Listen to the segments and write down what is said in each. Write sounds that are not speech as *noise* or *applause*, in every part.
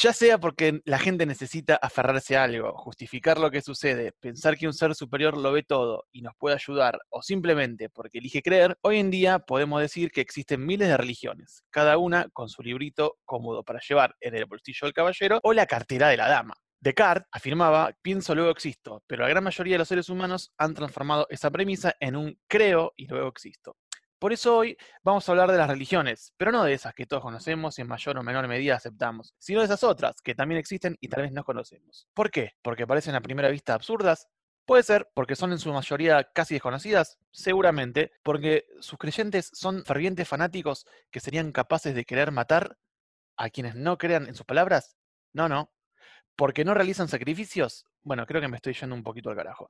Ya sea porque la gente necesita aferrarse a algo, justificar lo que sucede, pensar que un ser superior lo ve todo y nos puede ayudar, o simplemente porque elige creer, hoy en día podemos decir que existen miles de religiones, cada una con su librito cómodo para llevar en el bolsillo del caballero o la cartera de la dama. Descartes afirmaba, pienso luego existo, pero la gran mayoría de los seres humanos han transformado esa premisa en un creo y luego existo. Por eso hoy vamos a hablar de las religiones, pero no de esas que todos conocemos y en mayor o menor medida aceptamos, sino de esas otras que también existen y tal vez no conocemos. ¿Por qué? ¿Porque parecen a primera vista absurdas? Puede ser porque son en su mayoría casi desconocidas, seguramente, porque sus creyentes son fervientes fanáticos que serían capaces de querer matar a quienes no crean en sus palabras. No, no. ¿Porque no realizan sacrificios? Bueno, creo que me estoy yendo un poquito al carajo.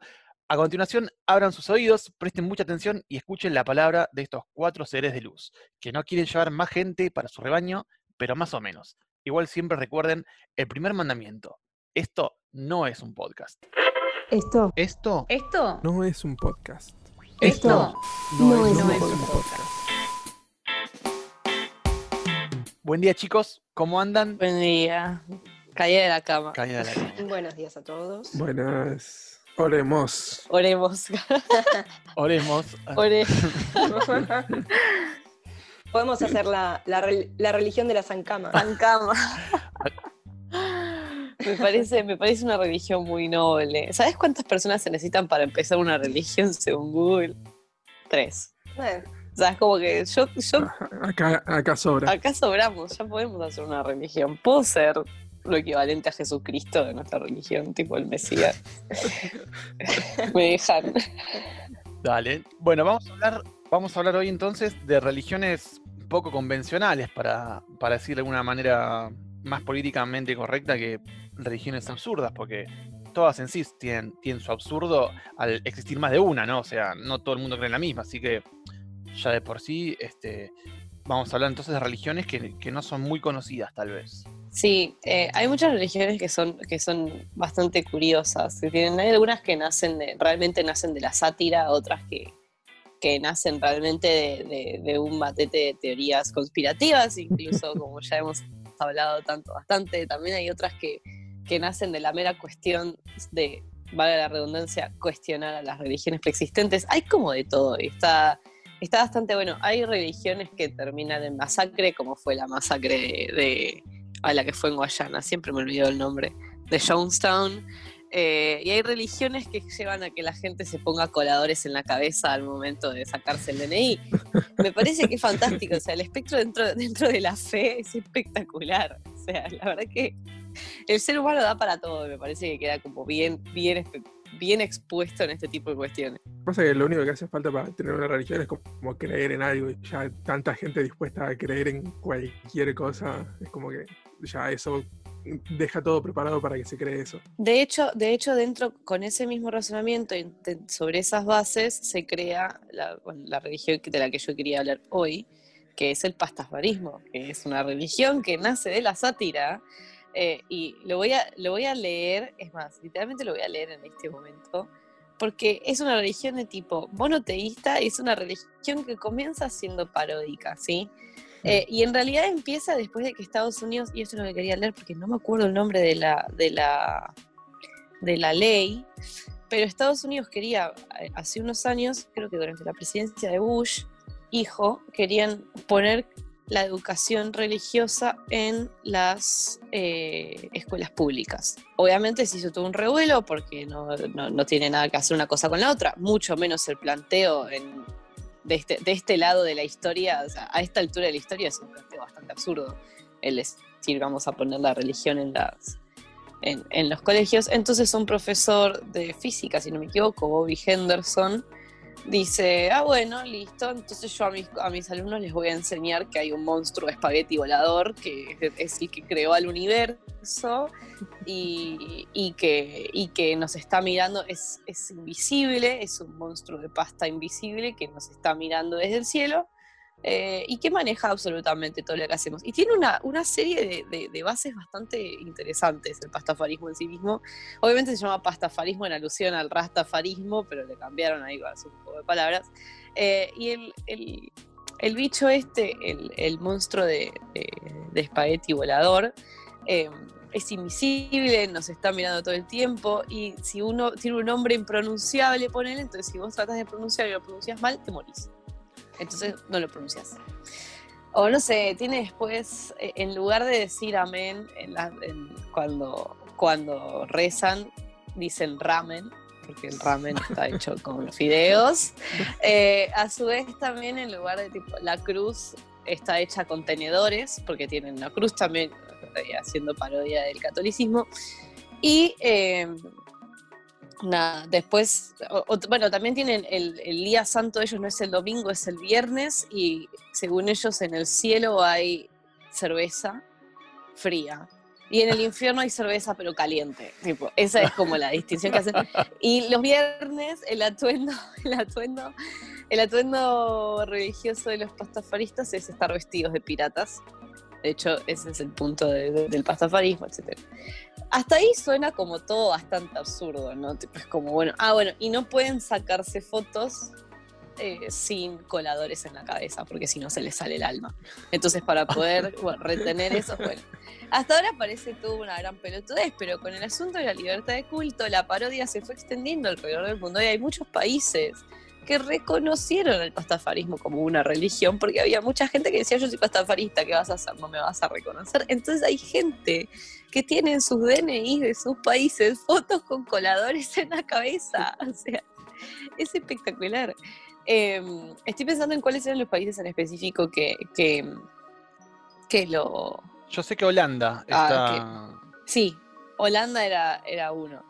A continuación, abran sus oídos, presten mucha atención y escuchen la palabra de estos cuatro seres de luz, que no quieren llevar más gente para su rebaño, pero más o menos. Igual siempre recuerden el primer mandamiento. Esto no es un podcast. Esto. Esto ¿Esto? no es un podcast. Esto No es no un es un podcast. Buen día chicos, ¿cómo andan? Buen día. Caí de la cama. Caída de la *laughs* Buenos días a todos. Buenas. Oremos. Oremos. *laughs* Oremos. Ore. *laughs* Podemos hacer la, la rel- la religión de la zancama. Pan cama. Me parece, me parece una religión muy noble. ¿Sabes cuántas personas se necesitan para empezar una religión según Google? Tres. Bueno, O sea, es como que yo, yo Acá, acá sobra. acá sobramos, ya podemos hacer una religión. Puedo ser lo equivalente a Jesucristo de nuestra religión, tipo el Mesías. *laughs* Me dejan. Dale. Bueno, vamos a hablar, vamos a hablar hoy entonces de religiones poco convencionales, para, para decir de alguna manera más políticamente correcta que religiones absurdas, porque todas en sí tienen, tienen su absurdo al existir más de una, ¿no? O sea, no todo el mundo cree en la misma, así que ya de por sí, este, vamos a hablar entonces de religiones que, que no son muy conocidas, tal vez. Sí, eh, hay muchas religiones que son, que son bastante curiosas. que tienen, hay algunas que nacen de, realmente nacen de la sátira, otras que, que nacen realmente de, de- de un batete de teorías conspirativas, incluso *laughs* como ya hemos hablado tanto bastante. También hay otras que, que nacen de la mera cuestión de, valga la redundancia, cuestionar a las religiones preexistentes. Hay como de todo y está, está bastante bueno. Hay religiones que terminan en masacre, como fue la masacre de a la que fue en Guayana, siempre me olvido el nombre, de Jonestown. Eh, y hay religiones que llevan a que la gente se ponga coladores en la cabeza al momento de sacarse el DNI. Me parece que es fantástico, o sea, el espectro dentro, dentro de la fe es espectacular. O sea, la verdad que el ser humano da para todo, me parece que queda como bien, bien, bien expuesto en este tipo de cuestiones. Pasa que lo único que hace falta para tener una religión es como creer en algo. Y ya tanta gente dispuesta a creer en cualquier cosa. Es como que ya eso deja todo preparado para que se cree eso. De hecho, de hecho, dentro con ese mismo razonamiento sobre esas bases se crea la, bueno, la religión de la que yo quería hablar hoy, que es el pastafarismo, que es una religión que nace de la sátira. eh, y lo voy, a, lo voy a leer, es más, literalmente lo voy a leer en este momento, porque es una religión de tipo monoteísta es una religión que comienza siendo paródica, ¿sí? Eh, y en realidad empieza después de que Estados Unidos, y esto es lo que quería leer porque no me acuerdo el nombre de la, de la, de la ley, pero Estados Unidos quería, eh, hace unos años, creo que durante la presidencia de Bush, hijo, querían poner la educación religiosa en las eh, escuelas públicas. Obviamente se hizo todo un revuelo porque no, no- no tiene nada que hacer una cosa con la otra, mucho menos el planteo en, de, este, de este lado de la historia, a esta altura de la historia es un planteo bastante absurdo el decir vamos a poner la religión en las en, en los colegios. Entonces un profesor de física, si no me equivoco, Bobby Henderson, dice, ah bueno, listo, entonces yo a mis, a mis alumnos les voy a enseñar que hay un monstruo espagueti volador que es el que creó al universo y, y que, y que nos está mirando, es, es invisible, es un monstruo de pasta invisible que nos está mirando desde el cielo eh, y que maneja absolutamente todo lo que hacemos. Y tiene una, una serie de, de- de bases bastante interesantes el pastafarismo en sí mismo. Obviamente se llama pastafarismo en alusión al rastafarismo, pero le cambiaron ahí un poco de palabras. Eh, y el, el- el bicho este, el, el monstruo de, de- espagueti volador, eh, es invisible, nos está mirando todo el tiempo y si uno tiene un nombre impronunciable, ponele, entonces si vos tratas de pronunciar y lo pronuncias mal, te morís. Entonces no lo pronuncias. O no sé, tiene después, eh, en lugar de decir amén en la- en- cuando, cuando rezan, dicen ramen, porque el ramen está hecho *laughs* con fideos. Eh, a su vez también en lugar de tipo, la cruz está hecha con tenedores, porque tienen una cruz también, eh, haciendo parodia del catolicismo. Y eh, nada, después, o- o- bueno, también tienen el, el día santo ellos no es el domingo, es el viernes, y según ellos en el cielo hay cerveza fría. Y en el *laughs* infierno hay cerveza pero caliente. Tipo, esa es como la distinción que hacen. Y los viernes el atuendo, *laughs* el atuendo, el atuendo religioso de los pastafaristas es estar vestidos de piratas. De hecho, ese es el punto de- de- del pastafarismo, etc. Hasta ahí suena como todo bastante absurdo, ¿no? Tipo, es como, bueno, ah, bueno, y no pueden sacarse fotos eh, sin coladores en la cabeza, porque si no se les sale el alma. Entonces, para poder *laughs* bueno, retener eso, bueno. Hasta ahora parece todo una gran pelotudez, pero con el asunto de la libertad de culto, la parodia se fue extendiendo alrededor del mundo y hay muchos países que reconocieron el pastafarismo como una religión, porque había mucha gente que decía, yo soy pastafarista, ¿qué vas a hacer? No me vas a reconocer. Entonces hay gente que tiene en sus DNI de sus países *laughs* fotos con coladores en la cabeza. O sea, es espectacular. Eh, estoy pensando en cuáles eran los países en específico que, que, que lo... Yo sé que Holanda Ah, está. Sí, Holanda era, era uno.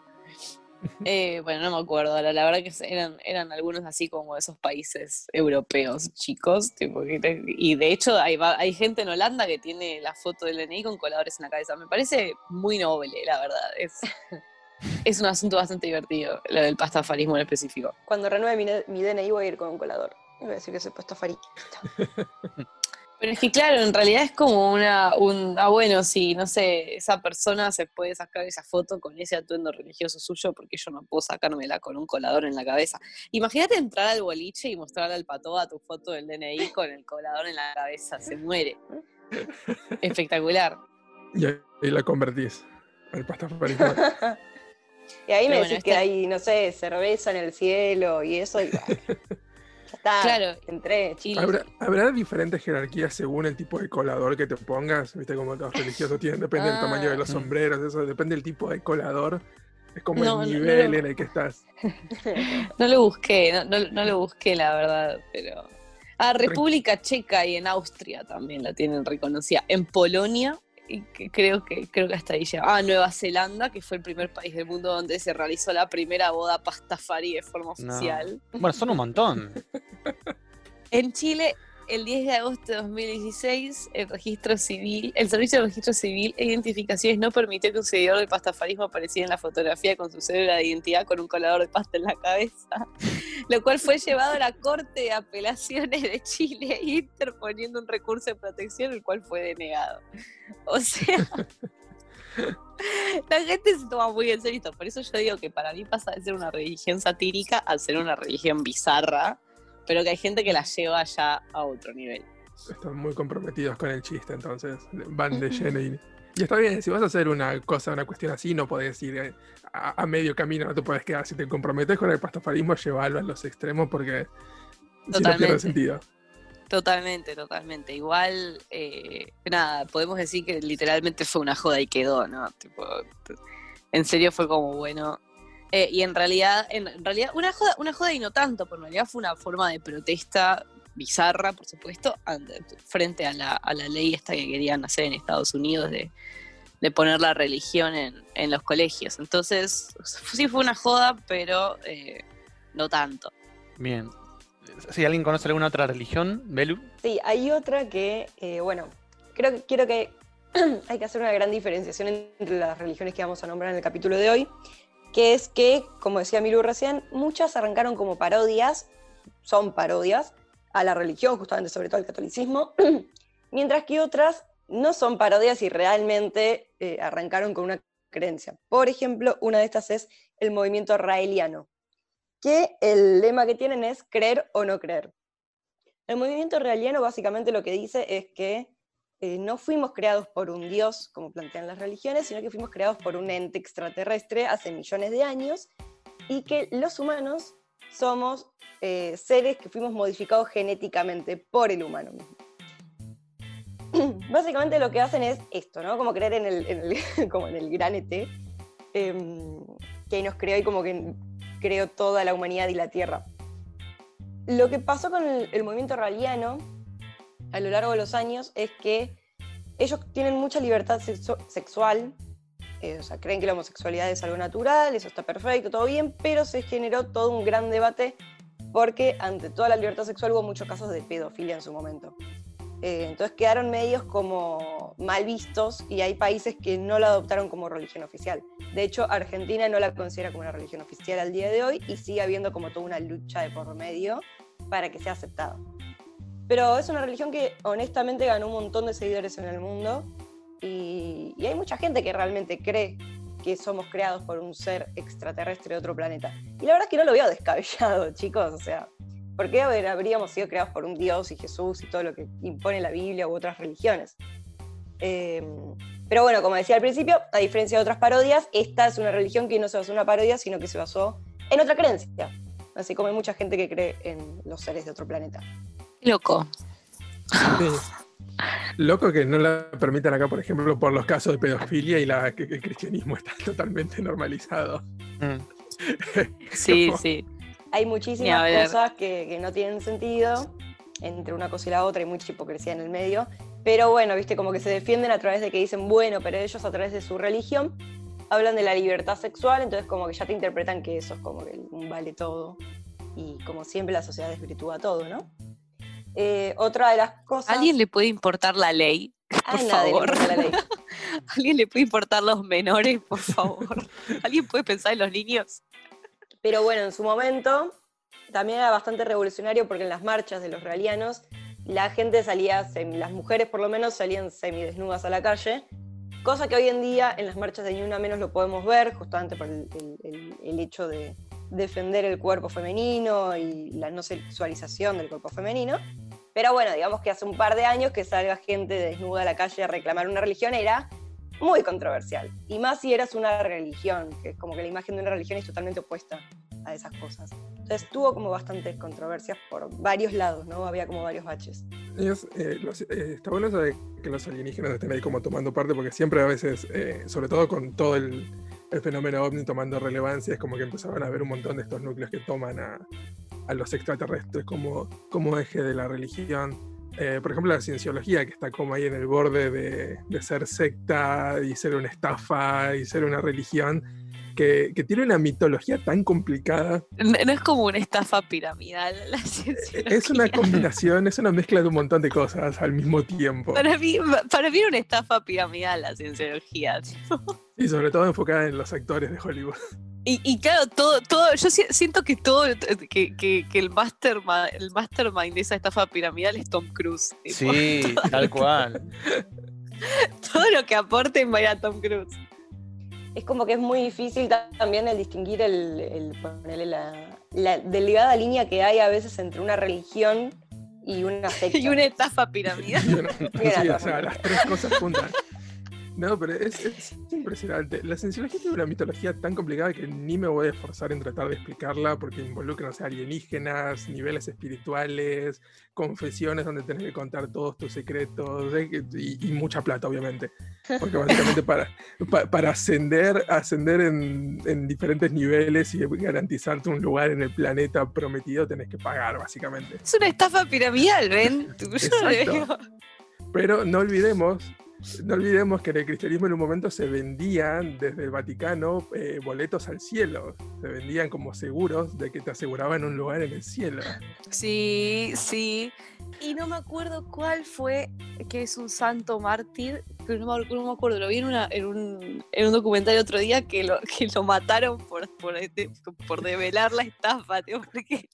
Eh, bueno, no me acuerdo, ahora, la verdad que eran, eran algunos así como esos países europeos chicos, tipo, y de hecho hay, va- hay gente en Holanda que tiene la foto del DNI con coladores en la cabeza. Me parece muy noble, la verdad. Es, *laughs* es un asunto bastante divertido, lo del pastafarismo en específico. Cuando renueve mi, mi DNI voy a ir con un colador. Y voy a decir que soy pastafarista. *laughs* Pero es que claro, en realidad es como una, un, ah bueno, sí, no sé, esa persona se puede sacar esa foto con ese atuendo religioso suyo porque yo no puedo sacármela con un colador en la cabeza. Imagínate entrar al boliche y mostrarle al patoa tu foto del DNI con el colador en la cabeza, se muere. Espectacular. Y ahí la convertís al pastafarismo. *laughs* y ahí me bueno, decís que este- hay, no sé, cerveza en el cielo y eso. Y *laughs* está. Claro. Entré. Y- ¿Habrá, habrá diferentes jerarquías según el tipo de colador que te pongas? ¿Viste cómo los religiosos tienen? Depende del tamaño de los Ah. sombreros, eso depende del tipo de colador. Es como No, el no, nivel no. en el que estás. *laughs* No lo busqué, no, no- no lo busqué, la verdad, pero. Ah, República Checa y en Austria también la tienen reconocida. En Polonia, y que creo que creo que hasta ahí llega. Ah, Nueva Zelanda, que fue el primer país del mundo donde se realizó la primera boda pastafari de forma No. oficial. Bueno, son un montón. *laughs* En Chile, el 10 de agosto de 2016, el registro civil, el Servicio de Registro Civil e Identificaciones no permitió que un seguidor del pastafarismo apareciera en la fotografía con su cédula de identidad con un colador de pasta en la cabeza, *laughs* lo cual fue llevado a la Corte de Apelaciones de Chile, *laughs* interponiendo un recurso de protección, el cual fue denegado. O sea, *laughs* la gente se toma muy en serio por eso yo digo que para mí pasa de ser una religión satírica a ser una religión bizarra, pero que hay gente que la lleva ya a otro nivel. Están muy comprometidos con el chiste, entonces van de lleno y, y está bien, si vas a hacer una cosa, una cuestión así, no podés ir eh, a, a medio camino, no te puedes quedar. Si te comprometes con el pastafarismo, llevarlo a los extremos porque si no Totalmente. pierde sentido. Totalmente, totalmente. Igual, eh, nada, podemos decir que literalmente fue una joda y quedó, ¿no? Tipo, en serio fue como bueno. Eh, y en realidad, en realidad, una joda, una joda y no tanto, pero en realidad fue una forma de protesta bizarra, por supuesto, ante- frente a la, a la ley esta que querían hacer en Estados Unidos de, de poner la religión en, en los colegios. Entonces, sí fue una joda, pero eh, no tanto. Bien. Si alguien conoce alguna otra religión, Belu. Sí, hay otra que, eh, bueno, creo que quiero que *clears throat* hay que hacer una gran diferenciación entre las religiones que vamos a nombrar en el capítulo de hoy, que es que, como decía Miru recién, muchas arrancaron como parodias, son parodias, a la religión, justamente sobre todo al catolicismo, *clears throat* mientras que otras no son parodias y realmente eh, arrancaron con una creencia. Por ejemplo, una de estas es el movimiento raeliano, que el lema que tienen es creer o no creer. El movimiento raeliano básicamente lo que dice es que eh, no fuimos creados por un dios, como plantean las religiones, sino que fuimos creados por un ente extraterrestre hace millones de años y que los humanos somos eh, seres que fuimos modificados genéticamente por el humano mismo. *clears throat* Básicamente lo que hacen es esto, ¿no? Como creer en el, *laughs* como en el gran ET, em, que nos creó y como que creó toda la humanidad y la Tierra. Lo que pasó con el, movimiento raliano a lo largo de los años es que ellos tienen mucha libertad sexual, eh, o sea, creen que la homosexualidad es algo natural, eso está perfecto, todo bien, pero se generó todo un gran debate porque ante toda la libertad sexual hubo muchos casos de pedofilia en su momento. Eh, entonces quedaron medios como mal vistos y hay países que no la adoptaron como religión oficial. De hecho, Argentina no la considera como una religión oficial al día de hoy y sigue habiendo como toda una lucha de por medio para que sea aceptado. Pero es una religión que honestamente ganó un montón de seguidores en el mundo y, hay mucha gente que realmente cree que somos creados por un ser extraterrestre de otro planeta. Y la verdad es que no lo veo descabellado, *laughs* chicos. O sea, ¿Por qué habríamos sido creados por un Dios y Jesús y todo lo que impone la Biblia u otras religiones? Em, pero bueno, como decía al principio, a diferencia de otras parodias, esta es una religión que no se basó en una parodia, sino que se basó en otra creencia. Así como hay mucha gente que cree en los seres de otro planeta. Loco. Loco que no la permitan acá, por ejemplo, por los casos de pedofilia y la, que, el cristianismo está *laughs* totalmente normalizado. Mm. *laughs* Sí, sí. Hay muchísimas cosas que, no tienen sentido entre una cosa y la otra, hay mucha hipocresía en el medio, pero bueno, viste, como que se defienden a través de que dicen, bueno, pero ellos a través de su religión hablan de la libertad sexual, entonces como que ya te interpretan que eso es como que vale todo, y como siempre la sociedad desvirtúa todo, ¿no? Eh, otra de las cosas... ¿Alguien le puede importar la ley? *laughs* Por favor. La ley. *laughs* ¿Alguien le puede importar los menores, por favor? *laughs* ¿Alguien puede pensar en los niños? Pero bueno, en su momento también era bastante revolucionario porque en las marchas de los realianos la gente salía, las mujeres por lo menos salían semidesnudas a la calle, cosa que hoy en día en las marchas de Ni Una Menos lo podemos ver, justamente por el, hecho de defender el cuerpo femenino y la no sexualización del cuerpo femenino. Pero bueno, digamos que hace un par de años que salga gente desnuda a la calle a reclamar una religión era muy controversial. Y más si eras una religión, que es como que la imagen de una religión es totalmente opuesta a esas cosas. Entonces tuvo como bastantes controversias por varios lados, ¿no? Había como varios baches. Eh, eh, está bueno saber que los alienígenas estén ahí como tomando parte, porque siempre a veces, eh, sobre todo con todo el, el, fenómeno ovni tomando relevancia, es como que empezaban a haber un montón de estos núcleos que toman a, a los extraterrestres como, como eje de la religión. Eh, por ejemplo, la cienciología, que está como ahí en el borde de, ser secta y ser una estafa y ser una religión, que, tiene una mitología tan complicada. No, es como una estafa piramidal la eh, cienciología. Es una combinación, es una mezcla de un montón de cosas al mismo tiempo. Para mí, para mí era una estafa piramidal la cienciología. Y sobre todo enfocada en los actores de Hollywood. Y, claro, todo, todo, yo siento que todo, que, que, el, mastermind, el mastermind de esa estafa piramidal es Tom Cruise. Sí, *laughs* tal cual. todo lo que aporte vaya a Tom Cruise. Es como que es muy difícil también el distinguir el, la, delgada línea que hay a veces entre una religión y una secta. *laughs* y una estafa piramidal. *laughs* sí, o sea, las tres cosas juntas. No, pero es, impresionante. La cienciología tiene una mitología tan complicada que ni me voy a esforzar en tratar de explicarla porque involucra, no sé, alienígenas, niveles espirituales, confesiones donde tenés que contar todos tus secretos y, mucha plata, obviamente. Porque básicamente para, para, ascender, ascender en, en, diferentes niveles y garantizarte un lugar en el planeta prometido tenés que pagar, básicamente. Es una estafa piramidal, ¿ven? *laughs* Pero no olvidemos no olvidemos que en el cristianismo en un momento se vendían desde el Vaticano eh, boletos al cielo. Se vendían como seguros de que te aseguraban un lugar en el cielo. Sí, sí. Y no me acuerdo cuál fue, que es un santo mártir, pero no me, acuerdo. Lo vi en, una, en, un, en un documental otro día que lo, que lo mataron por, por, por develar la estafa, tío, porque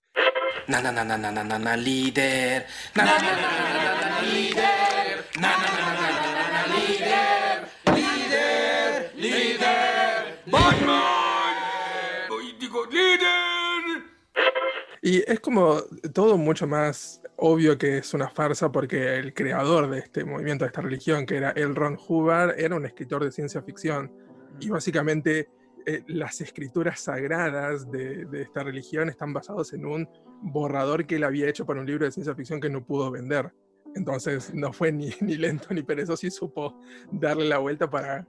Na na na na na na na na líder. Na na na na na na líder. Na na na na na na líder. Líder, líder. Batman. Líder. Y es como todo mucho más obvio que es una farsa porque el creador de este movimiento, de esta religión, que era L. Ron Hubbard, era un escritor de ciencia ficción. Y básicamente eh, las escrituras sagradas de, de esta religión están basadas en un borrador que él había hecho para un libro de ciencia ficción que no pudo vender. Entonces no fue ni, *laughs* ni lento ni perezoso y supo darle la vuelta para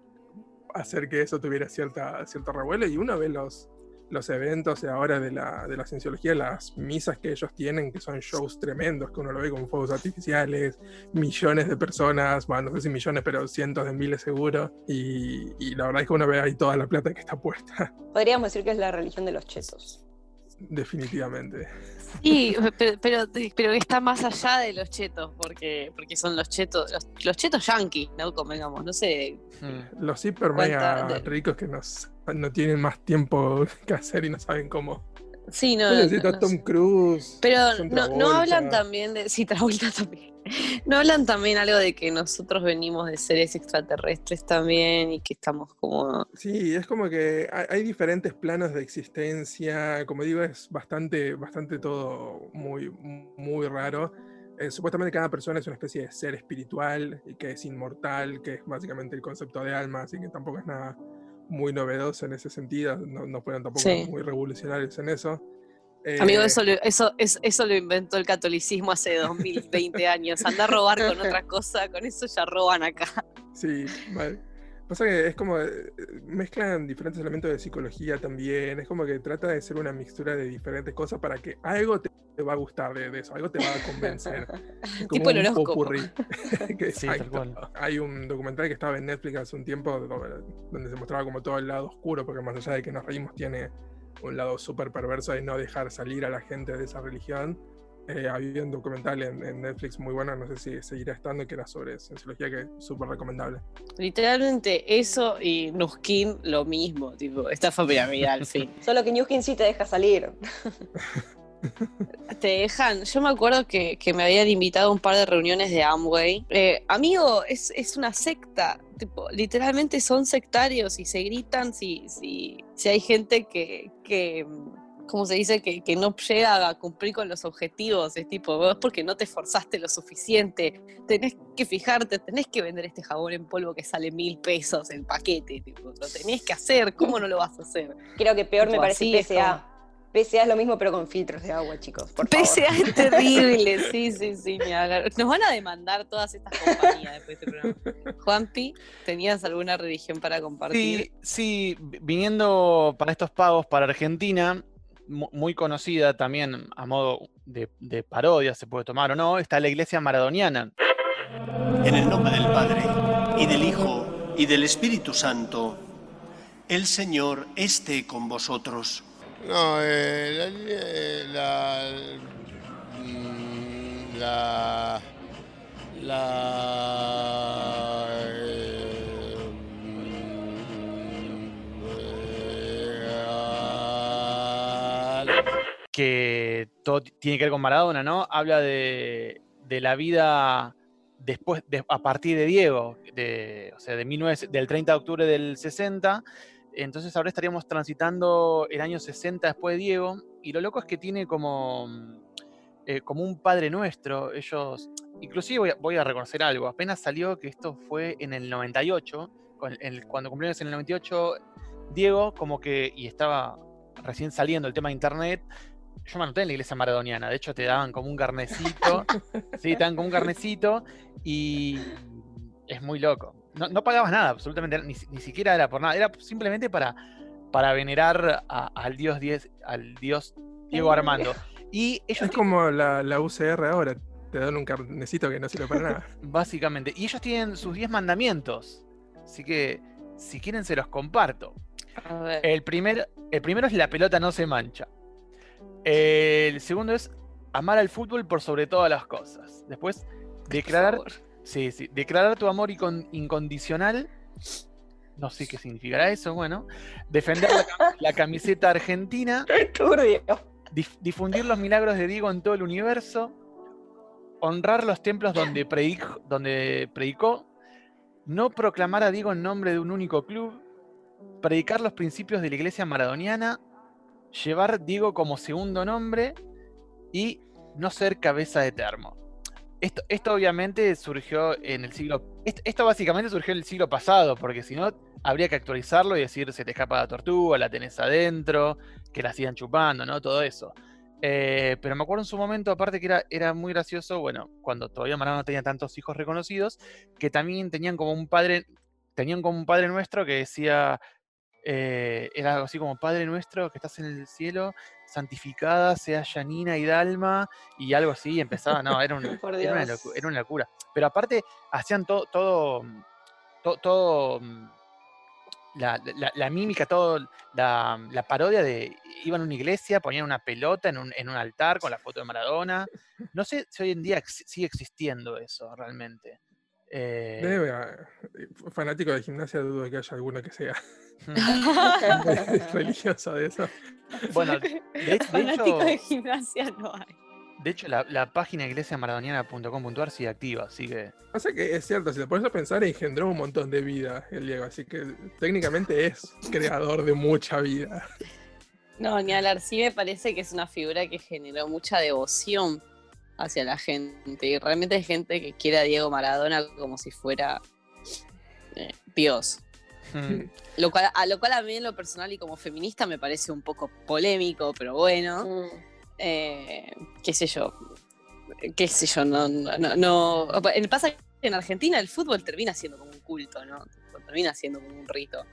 hacer que eso tuviera cierta, cierto revuelo. Y uno ve los, los eventos ahora de la, de la cienciología, las misas que ellos tienen, que son shows tremendos, que uno lo ve con fuegos artificiales, millones de personas, bueno, no sé si millones, pero cientos de miles seguro. Y, y la verdad es que uno ve ahí toda la plata que está puesta, Podríamos decir que es la religión de los chetos. Definitivamente. Sí, pero, pero, pero está más allá de los chetos, porque, porque son los chetos, los, los chetos yankees, ¿no? Convengamos, no sé. Mm. Los hiper mega ricos que nos, no tienen más tiempo *laughs* que hacer y no saben cómo. Sí, no. Yo no, necesito no a Tom. Cruise. Pero no, hablan también de. Sí, Travolta *laughs* también. No hablan también algo de que nosotros venimos de seres extraterrestres también y que estamos como. Sí, es como que hay, hay diferentes planos de existencia. Como digo, es bastante, bastante todo muy, muy raro. Eh, supuestamente cada persona es una especie de ser espiritual y que es inmortal, que es básicamente el concepto de alma, así que tampoco es nada muy novedoso en ese sentido. No, no fueron tampoco Sí. muy revolucionarios en eso. Amigo, Eh, eso lo, eso, es- eso lo inventó el catolicismo hace 2020 años. Anda a robar con otra cosa, con eso ya roban acá. Sí, mal. Pasa que es como, eh, mezclan diferentes elementos de psicología también, es como que trata de ser una mixtura de diferentes cosas para que algo te, te va a gustar de, de eso, algo te va a convencer. *laughs* Tipo el horóscopo. *laughs* Sí, tal cual. Hay un documental que estaba en Netflix hace un tiempo do- donde se mostraba como todo el lado oscuro, porque más allá de que nos reímos tiene un lado súper perverso de no dejar salir a la gente de esa religión. Eh, había un documental en, en Netflix muy bueno, no sé si seguirá estando, que era sobre cienciología, que es súper recomendable. Literalmente eso y Nuskin lo mismo, tipo, estafa piramidal, fin. *laughs* Solo que Newskin sí te deja salir. *laughs* Te dejan, yo me acuerdo que, que me habían invitado a un par de reuniones de Amway. Eh, amigo, es, es una secta, tipo, literalmente son sectarios y se gritan si, si, si hay gente que, que ¿cómo se dice? Que, que no llega a cumplir con los objetivos. Es tipo, vos porque no te esforzaste lo suficiente, tenés que fijarte, tenés que vender este jabón en polvo que sale mil pesos el paquete, tipo, lo tenés que hacer, ¿cómo no lo vas a hacer? Creo que peor me parece es PSA. PSA es lo mismo, pero con filtros de agua, chicos. Por favor. Es terrible, *laughs* sí, sí, sí. Nos van a demandar todas estas compañías después de este programa. Juanpi, ¿tenías alguna religión para compartir? Sí, sí, vi- viniendo para estos pagos para Argentina, muy conocida también a modo de, de parodia, se puede tomar o no, está la iglesia maradoniana. En el nombre del Padre, y del Hijo, y del Espíritu Santo, el Señor esté con vosotros. No, eh, la, eh, la, mm, la, la, todo tiene que ver con Maradona, ¿no? Habla de, de la vida después, de- a partir de Diego, o sea, de 19 del 30 de octubre del 60. Entonces ahora estaríamos transitando el año 60 después de Diego. Y lo loco es que tiene como, eh, como un Padre Nuestro. Ellos, inclusive voy a, voy a reconocer algo, apenas salió que esto fue en el 98, con el- cuando cumplió en el 98, Diego como que, y estaba recién saliendo el tema de internet, yo me anoté en la iglesia maradoniana, de hecho te daban como un carnecito, *laughs* sí, te daban como un carnecito y es muy loco. No, no pagabas nada, absolutamente, ni, ni siquiera era por nada, era simplemente para, para venerar a- al dios 10, al dios Diego Armando. Y ellos Es como la, la UCR ahora, te dan un carnecito que no sirve para nada. *laughs* Básicamente. Y ellos tienen sus 10 mandamientos. Así que, si quieren, se los comparto. A ver. El, primer, el primero es la pelota no se mancha. El segundo es amar al fútbol por sobre todas las cosas. Después, declarar, sí, sí, declarar tu amor incon- incondicional. No sé qué significará eso, bueno. Defender la, cam- la camiseta argentina. *laughs* Dif- difundir los milagros de Diego en todo el universo, honrar los templos donde, predijo- donde predicó, no proclamar a Diego en nombre de un único club, predicar los principios de la iglesia maradoniana, llevar Diego como segundo nombre y no ser cabeza de termo. Esto, esto obviamente surgió en el siglo. Esto, básicamente surgió en el siglo pasado, porque si no, habría que actualizarlo y decir se te escapa la tortuga, la tenés adentro, que la sigan chupando, ¿no? Todo eso. Eh, pero me acuerdo en su momento, aparte que era, era muy gracioso, bueno, cuando todavía Maradona no tenía tantos hijos reconocidos, que también tenían como un padre, tenían como un padre nuestro que decía, eh, era algo así como Padre nuestro que estás en el cielo, santificada sea Yanina y Dalma, y algo así, empezaba, no, era, un- *laughs* era una, Dios. locu- era una locura. Pero aparte, hacían todo, todo, mm, to- todo, mm, la, la- la mímica, todo, la, la parodia de, iban a una iglesia, ponían una pelota en un, en un altar con la foto de Maradona. No sé si hoy en día ex- sigue existiendo eso realmente. Eh, Debe haber- fanático de gimnasia, dudo que haya alguno que sea mm, *laughs* religioso de eso. bueno, de, de *laughs* Fanático de hecho, gimnasia no hay. de hecho la, la página iglesiamaradoniana.com.ar sigue activa, así que O sea que es cierto, si te pones a pensar, engendró un montón de vida el Diego, así que técnicamente es creador de mucha vida. No, ni hablar. Sí me parece que es una figura que generó mucha devoción hacia la gente. Y realmente hay gente que quiere a Diego Maradona como si fuera eh, Dios. mm, Lo cual, a lo cual a mí en lo personal y como feminista me parece un poco polémico, pero bueno. Mm. eh, qué sé yo. Qué sé yo, no, no, no, no- el- Pasa que en Argentina el fútbol termina siendo como un culto, ¿no? Termina siendo como un rito.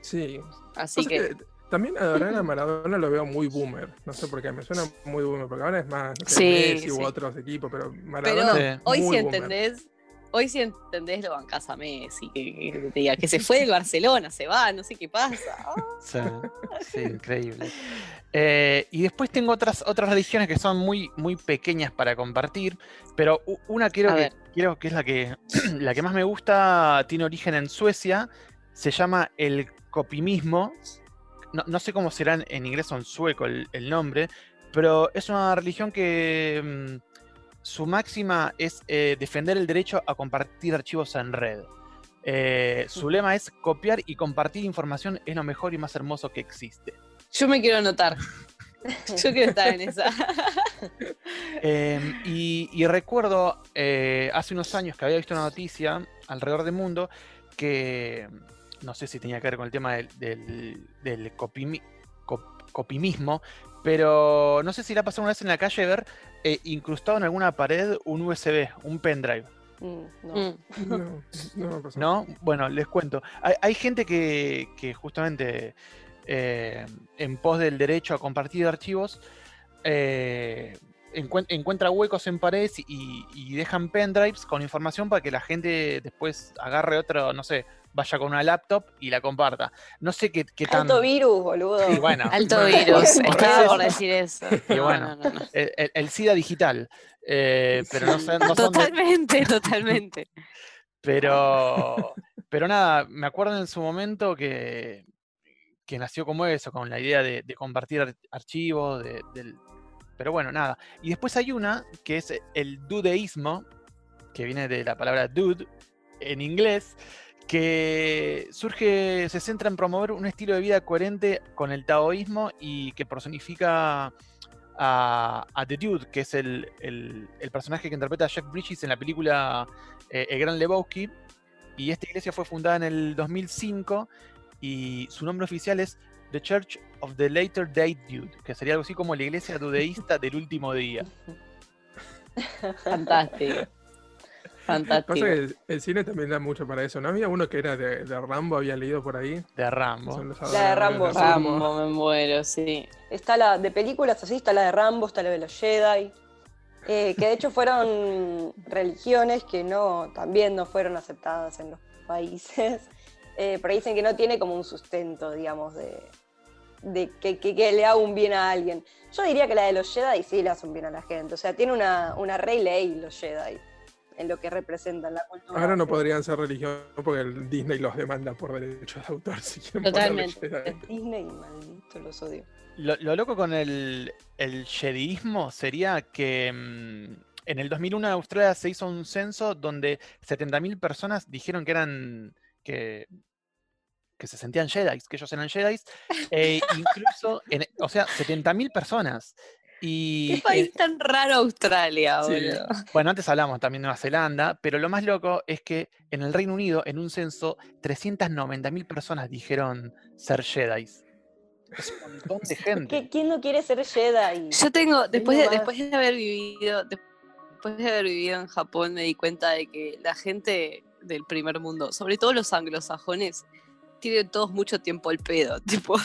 Sí. Así que también adorar a Maradona lo veo muy boomer. No sé por qué, me suena muy boomer, porque ahora es más no sé, Sí, Messi u otros equipos, pero pero Maradona. Sí. hoy muy si boomer. entendés, hoy si entendés lo bancás a Messi, que, que te diga que se fue del Barcelona, se va, no sé qué pasa. Ah, sí, sí, increíble. Eh, y después tengo otras, otras religiones que son muy, muy pequeñas para compartir, pero una quiero que, quiero que es la que, *clears throat* la que más me gusta, tiene origen en Suecia, se llama el copimismo. No, no sé cómo será en, inglés o en sueco el, el nombre, pero es una religión que mm, su máxima es eh, defender el derecho a compartir archivos en red. Eh, su lema es copiar y compartir información es lo mejor y más hermoso que existe. Yo me quiero anotar. *laughs* Yo quiero estar en esa. *laughs* Em, y, y recuerdo eh, hace unos años que había visto una noticia alrededor del mundo que no sé si tenía que ver con el tema del, del, del copimi- cop- copimismo, pero no sé si la pasó una vez en la calle ver eh, incrustado en alguna pared un USB, un pendrive. Mm, no. Mm. *laughs* No, no me pasó. ¿No? Bueno, les cuento. Hay, hay gente que, que justamente eh, en pos del derecho a compartir archivos eh, encuen- encuentra huecos en paredes y, y dejan pendrives con información para que la gente después agarre otro, no sé, vaya con una laptop y la comparta. No sé qué, qué tan... Alto virus, boludo. Sí, bueno, Alto bueno, virus. Estaba por decir eso. Y No, bueno. no, no, no. el, el- el SIDA digital. eh, pero no, sé- no son de- Totalmente, totalmente. Pero, pero nada, me acuerdo en su momento que, que nació como eso, con la idea de, de compartir ar- archivos, de- del... pero bueno, nada. Y después hay una que es el dudeísmo, que viene de la palabra dude en inglés, que surge, se centra en promover un estilo de vida coherente con el taoísmo y que personifica a, The Dude, que es el, el- el personaje que interpreta a Jeff Bridges en la película eh, El Gran Lebowski. Y esta iglesia fue fundada en el 2005 y su nombre oficial es The Church of the Later Day Dude, que sería algo así como la iglesia dudeísta del último día. *laughs* Fantástico. Pasa Fantástico. que el, el cine también da mucho para eso. ¿No había uno que era de, de Rambo, había leído por ahí? De Rambo. La de Rambo. Rambo, me muero, sí. Está la de películas así, está la de Rambo, está la de los Jedi. eh, que de hecho fueron *laughs* religiones que no, también no fueron aceptadas en los países. eh, pero dicen que no tiene como un sustento, digamos, de, de que, que- que le haga un bien a alguien. Yo diría que la de los Jedi sí le hace un bien a la gente. O sea, tiene una, una rey ley los Jedi en lo que representan la cultura. Ahora no podrían ser religión porque el Disney los demanda por derechos de autor *laughs* si quieren Totalmente. Jedi. Disney, maldito, los odio. Lo, lo loco con el, el Jediismo sería que mm, en el 2001 en Australia se hizo un censo donde 70.000 personas dijeron que eran que, que se sentían Jedi, que ellos eran Jedi, *laughs* e incluso, en- o sea, 70.000 personas. Y, Qué país eh, tan raro Australia, Sí. boludo. bueno, antes hablamos también de Nueva Zelanda, pero lo más loco es que en el Reino Unido, en un censo, 390.000 personas dijeron ser Jedi. Es un montón de *laughs* gente. ¿Qué- ¿Quién no quiere ser Jedi? Yo tengo, después de, después de haber vivido, después de haber vivido en Japón, me di cuenta de que la gente del primer mundo, sobre todo los anglosajones, tienen todos mucho tiempo al pedo, *laughs* tipo.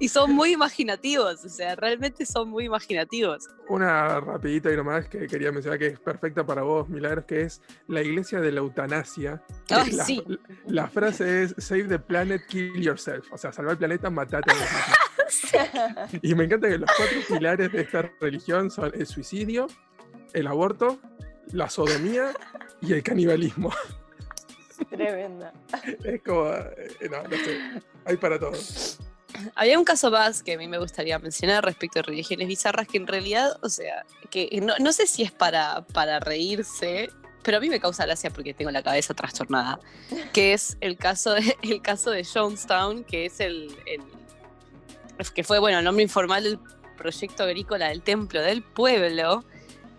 y son muy imaginativos, o sea, realmente son muy imaginativos. Una rapidita y nomás que quería mencionar que es perfecta para vos, Milagros, que es la iglesia de la eutanasia. Ay, *laughs* la, sí. la frase es Save the planet, kill yourself. O sea, salvar el planeta, matate a vos. *laughs* Y me encanta que los cuatro pilares de esta religión son el suicidio, el aborto, la sodomía y el canibalismo. *laughs* Tremenda. Es como, eh, no, no sé, hay para todos. Había un caso más que a mí me gustaría mencionar respecto a religiones bizarras que en realidad, o sea, que no, no sé si es para, para reírse, pero a mí me causa gracia porque tengo la cabeza trastornada, que es el caso de, *laughs* el caso de Jonestown, que es el, el- que fue, bueno, el nombre informal del proyecto agrícola del Templo del Pueblo,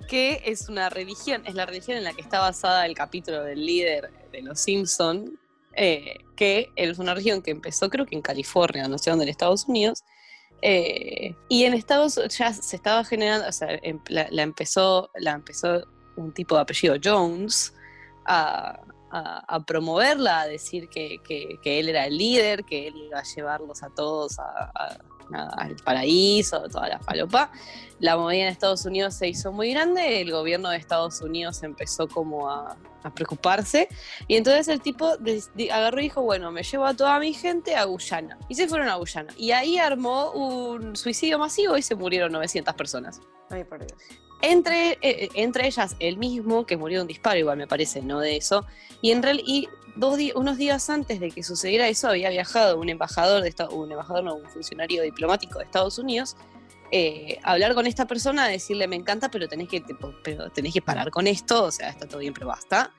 que es una religión, es la religión en la que está basada el capítulo del líder de los Simpson, eh, que es una región que empezó creo que en California, no sé dónde, en Estados Unidos, eh, y en Estados ya se estaba generando, o sea, em- la, empezó, la empezó un tipo de apellido Jones a, promoverla, a decir que, que- que él era el líder, que él iba a llevarlos a todos a- a- a- al paraíso, toda la falopa. La movida en Estados Unidos se hizo muy grande, el gobierno de Estados Unidos empezó como a, a preocuparse y entonces el tipo des- di- agarró y dijo, bueno, me llevo a toda mi gente a Guyana. Y se fueron a Guyana. Y ahí armó un suicidio masivo y se murieron 900 personas. Ay, por Dios. Entre, eh, eh, entre ellas el mismo, que murió de un disparo, igual me parece, no de eso. Y, en real, y unos días antes de que sucediera eso, había viajado un embajador, de Estados un embajador, no, un funcionario diplomático de Estados Unidos, eh, hablar con esta persona, decirle, me encanta, pero tenés que, pero tenés que parar con esto, o sea, está todo bien, pero basta.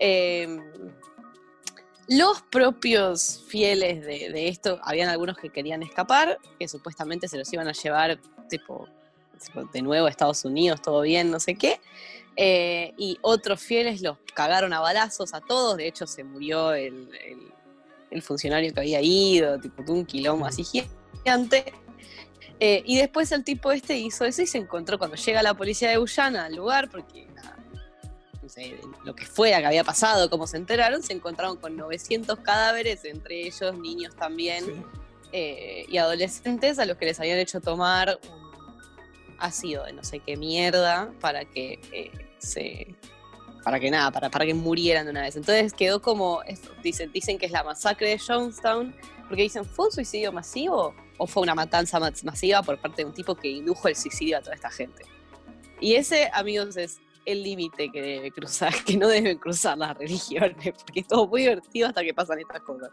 Eh, los propios fieles de, esto, habían algunos que querían escapar, que supuestamente se los iban a llevar, tipo, de nuevo a Estados Unidos, todo bien, no sé qué. Eh, y otros fieles los cagaron a balazos a todos, de hecho se murió el, el- el funcionario que había ido, tipo, un quilombo así gigante. Eh, y después el tipo este hizo eso y se encontró cuando llega la policía de Guyana al lugar, porque nada, no sé, lo que fuera que había pasado, como se enteraron, se encontraron con 900 cadáveres, entre ellos niños también Sí. eh, y adolescentes a los que les habían hecho tomar un ácido de no sé qué mierda para que eh, se para que nada, para, para que murieran de una vez. Entonces quedó como, dicen, dicen que es la masacre de Jonestown, porque dicen, ¿fue un suicidio masivo o fue una matanza mas- masiva por parte de un tipo que indujo el suicidio a toda esta gente? Y ese, amigos, es el límite que debe cruzar, *laughs* que no deben cruzar las religiones, porque es todo muy divertido hasta que pasan estas cosas.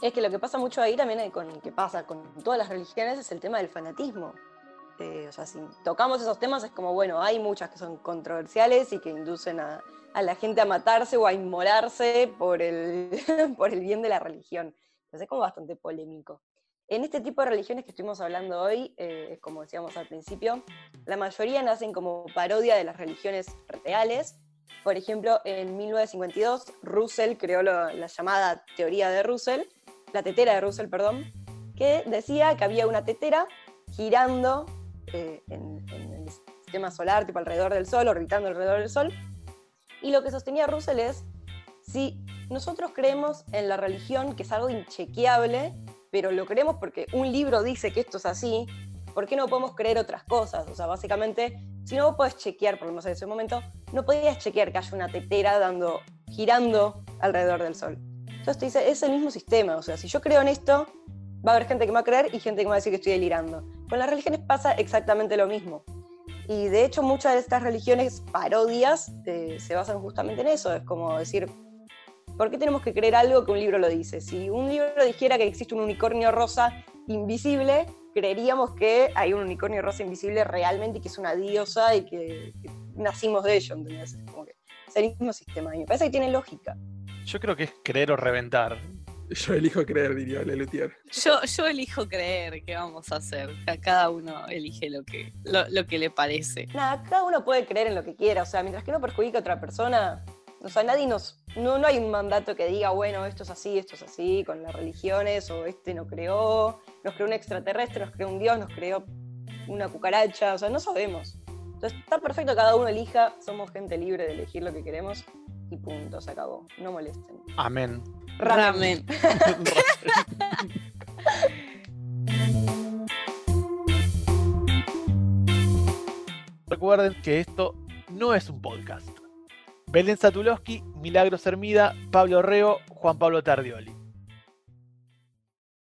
Es que lo que pasa mucho ahí también, con, que pasa con todas las religiones, es el tema del fanatismo. Eh, o sea, si tocamos esos temas es como, bueno, hay muchas que son controversiales y que inducen a, a la gente a matarse o a inmolarse por el, *laughs* por el bien de la religión. Entonces es como bastante polémico. En este tipo de religiones que estuvimos hablando hoy, eh, como decíamos al principio, la mayoría nacen como parodia de las religiones reales. Por ejemplo, en 1952, Russell creó lo- la llamada teoría de Russell, la tetera de Russell, perdón, que decía que había una tetera girando eh, en, en el sistema solar, tipo alrededor del Sol, orbitando alrededor del Sol. Y lo que sostenía Russell es, si nosotros creemos en la religión, que es algo inchequeable, pero lo creemos porque un libro dice que esto es así, ¿por qué no podemos creer otras cosas? O sea, básicamente, si no podés chequear, por lo menos en ese momento, no podías chequear que haya una tetera dando, girando alrededor del Sol. Entonces te dice, es el mismo sistema, o sea, si yo creo en esto, va a haber gente que me va a creer y gente que me va a decir que estoy delirando. Con las religiones pasa exactamente lo mismo. Y de hecho muchas de estas religiones parodias eh, se basan justamente en eso, es como decir, ¿por qué tenemos que creer algo que un libro lo dice? Si un libro dijera que existe un unicornio rosa invisible, creeríamos que hay un unicornio rosa invisible realmente y que es una diosa y que, nacimos de ello. Es es el mismo sistema y me parece que tiene lógica. Yo creo que es creer o reventar. Yo elijo creer, diría Lelutier. Yo, yo elijo creer, ¿qué vamos a hacer? Ca- Cada uno elige lo que, lo, lo que le parece. Nada, cada uno puede creer en lo que quiera, o sea, mientras que no perjudique a otra persona, o sea, nadie nos, no, no hay un mandato que diga, bueno, esto es así, esto es así, con las religiones, o este no creó, nos creó un extraterrestre, nos creó un dios, nos creó una cucaracha, o sea, no sabemos. Entonces, está perfecto que cada uno elija, somos gente libre de elegir lo que queremos, y punto, se acabó, no molesten. Amén. Ramen. *laughs* Recuerden que esto no es un podcast. Belén Satulowski, Milagros Hermida, Pablo Reo, Juan Pablo Tardioli.